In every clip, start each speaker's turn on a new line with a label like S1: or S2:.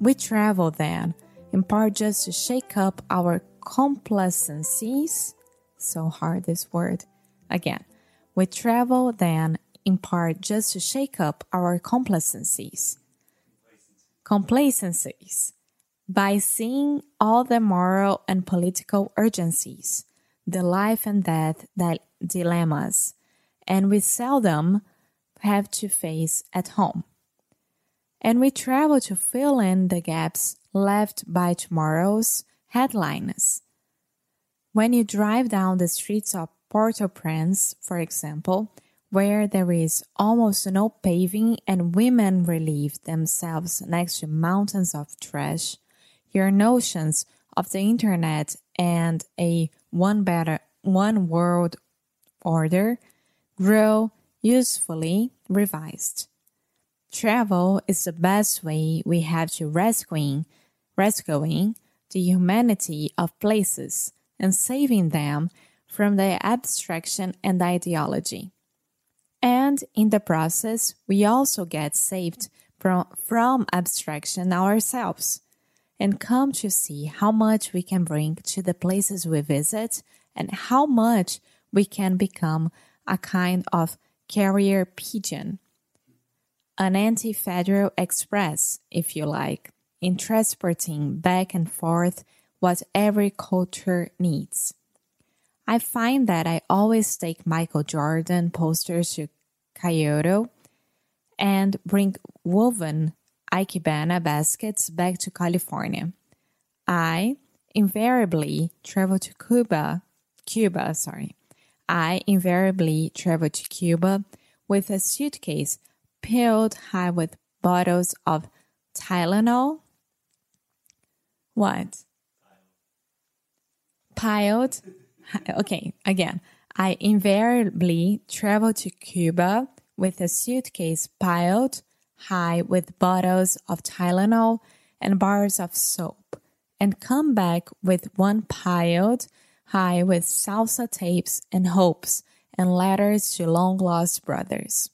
S1: We travel then, in part just to shake up our complacencies. So hard this word. Again, we travel then, in part just to shake up our complacencies. Complacencies. By seeing all the moral and political urgencies, the life and death dilemmas, and we seldom have to face at home. And we travel to fill in the gaps left by tomorrow's headlines. When you drive down the streets of Port-au-Prince, for example, where there is almost no paving and women relieve themselves next to mountains of trash, your notions of the internet and a one better one world order grow usefully revised. Travel is the best way we have to rescuing, rescuing the humanity of places and saving them from the abstraction and ideology. And in the process, we also get saved from, from abstraction ourselves and come to see how much we can bring to the places we visit and how much we can become a kind of carrier pigeon, an anti federal express, if you like, in transporting back and forth what every culture needs. I find that I always take Michael Jordan posters to Kyoto and bring woven Ikebana baskets back to California. I invariably travel to Cuba, Cuba, sorry. I invariably travel to Cuba with a suitcase filled high with bottles of Tylenol. What? Piled. Okay, again. I invariably travel to Cuba with a suitcase piled high with bottles of Tylenol and bars of soap, and come back with one piled high with salsa tapes and hopes and letters to long lost brothers.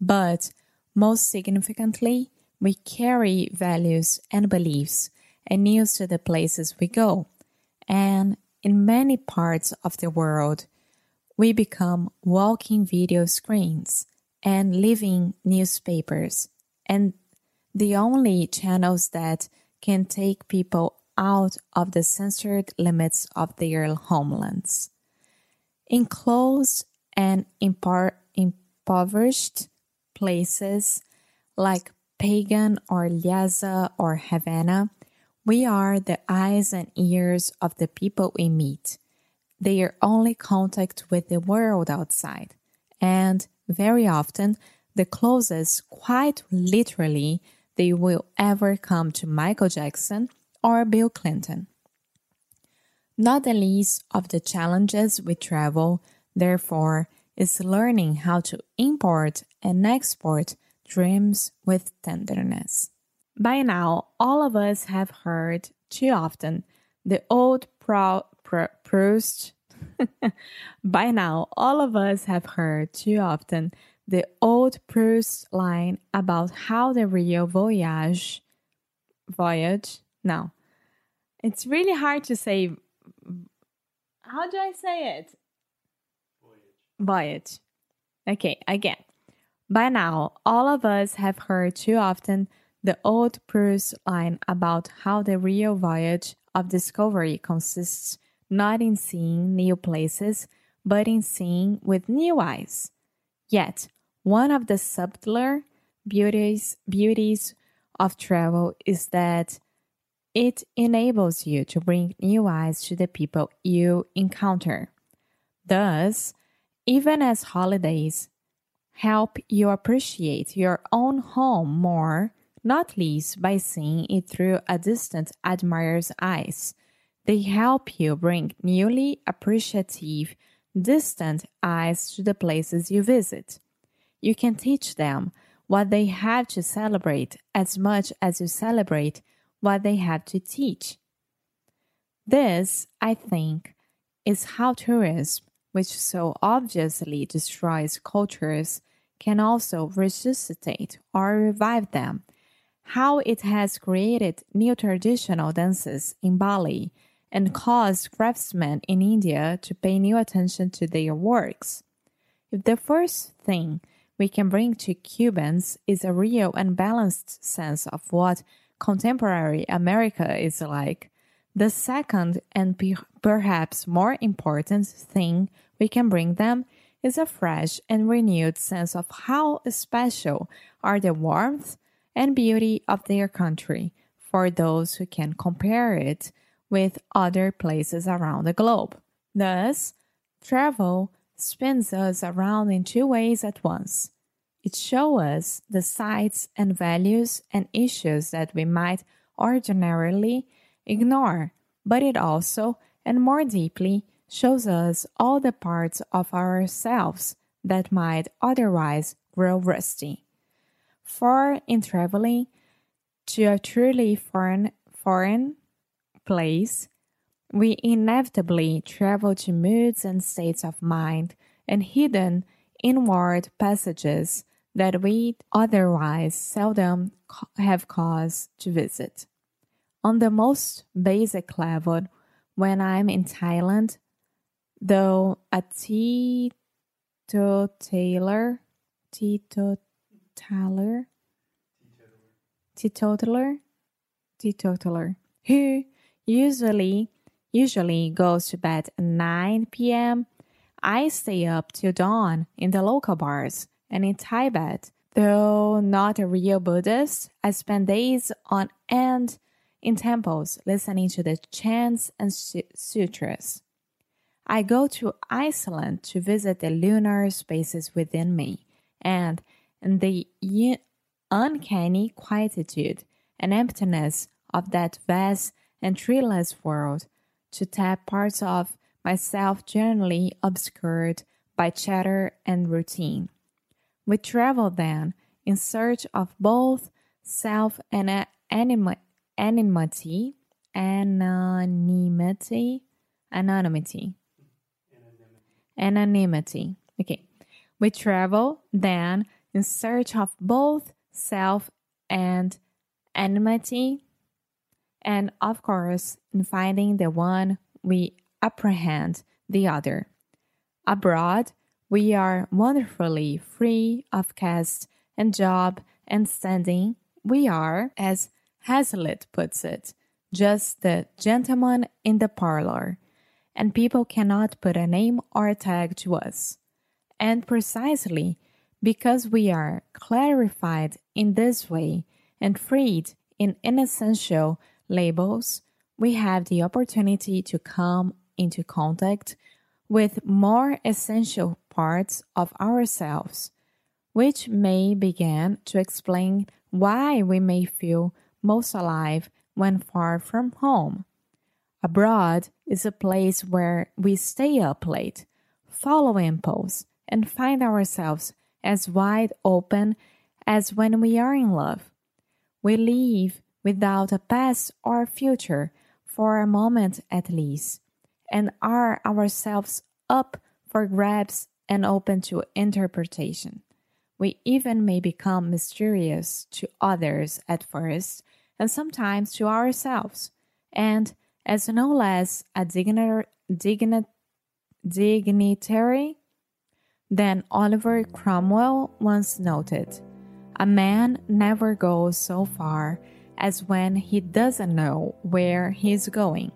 S1: But most significantly, we carry values and beliefs and news to the places we go. And in many parts of the world, we become walking video screens and living newspapers and the only channels that can take people out of the censored limits of their homelands. Enclosed and impoverished places like Pagan or Lhasa or Havana, we are the eyes and ears of the people we meet, their only contact with the world outside, and very often the closest, quite literally, they will ever come to Michael Jackson or Bill Clinton. Not the least of the challenges with travel, therefore, is learning how to import and export dreams with tenderness. By now, all of us have heard too often the old Pro- Pro- Proust. By now, all of us have heard too often the old Proust line about how the real voyage, voyage, no, it's really hard to say. How do I say it? Voyage. Okay, again. By now, all of us have heard too often the old Proust line about how the real voyage of discovery consists not in seeing new places, but in seeing with new eyes. Yet, one of the subtler beauties, beauties of travel is that it enables you to bring new eyes to the people you encounter. Thus, even as holidays help you appreciate your own home more, not least by seeing it through a distant admirer's eyes, they help you bring newly appreciative, distant eyes to the places you visit. You can teach them what they have to celebrate as much as you celebrate what they have to teach. This, I think, is how tourism, which so obviously destroys cultures, can also resuscitate or revive them. how it has created new traditional dances in Bali and caused craftsmen in India to pay new attention to their works. If the first thing we can bring to Cubans is a real and balanced sense of what contemporary America is like, the second and perhaps more important thing we can bring them is a fresh and renewed sense of how special are the warmth and beauty of their country for those who can compare it with other places around the globe. Thus, travel spins us around in two ways at once. It shows us the sights and values and issues that we might ordinarily ignore, but it also, and more deeply, shows us all the parts of ourselves that might otherwise grow rusty. For in traveling to a truly foreign, foreign place, we inevitably travel to moods and states of mind and hidden inward passages that we otherwise seldom have cause to visit. On the most basic level, when I'm in Thailand, though a teetotaler, teetotaler, teetotaler, teetotaler, who usually usually goes to bed at 9 p.m. I stay up till dawn in the local bars and in Tibet. Though not a real Buddhist, I spend days on end in temples listening to the chants and sutras. I go to Iceland to visit the lunar spaces within me and in the uncanny quietude and emptiness of that vast and treeless world to tap parts of myself generally obscured by chatter and routine. We travel then in search of both self and anonymity, anonymity, anonymity, anonymity, anonymity. Okay. We travel then in search of both self and anonymity, and of course, in finding the one we apprehend the other. Abroad, we are wonderfully free of caste and job and standing. We are, as Hazlitt puts it, just the gentleman in the parlor, and people cannot put a name or a tag to us. And precisely because we are clarified in this way and freed in inessential labels, we have the opportunity to come into contact with more essential parts of ourselves, which may begin to explain why we may feel most alive when far from home. Abroad is a place where we stay up late, follow impulse, and find ourselves as wide open as when we are in love. We leave without a past or future for a moment at least, and are ourselves up for grabs and open to interpretation. We even may become mysterious to others at first, and sometimes to ourselves, and as no less a digni- digni- dignitary than Oliver Cromwell once noted. A man never goes so far as when he doesn't know where he's going.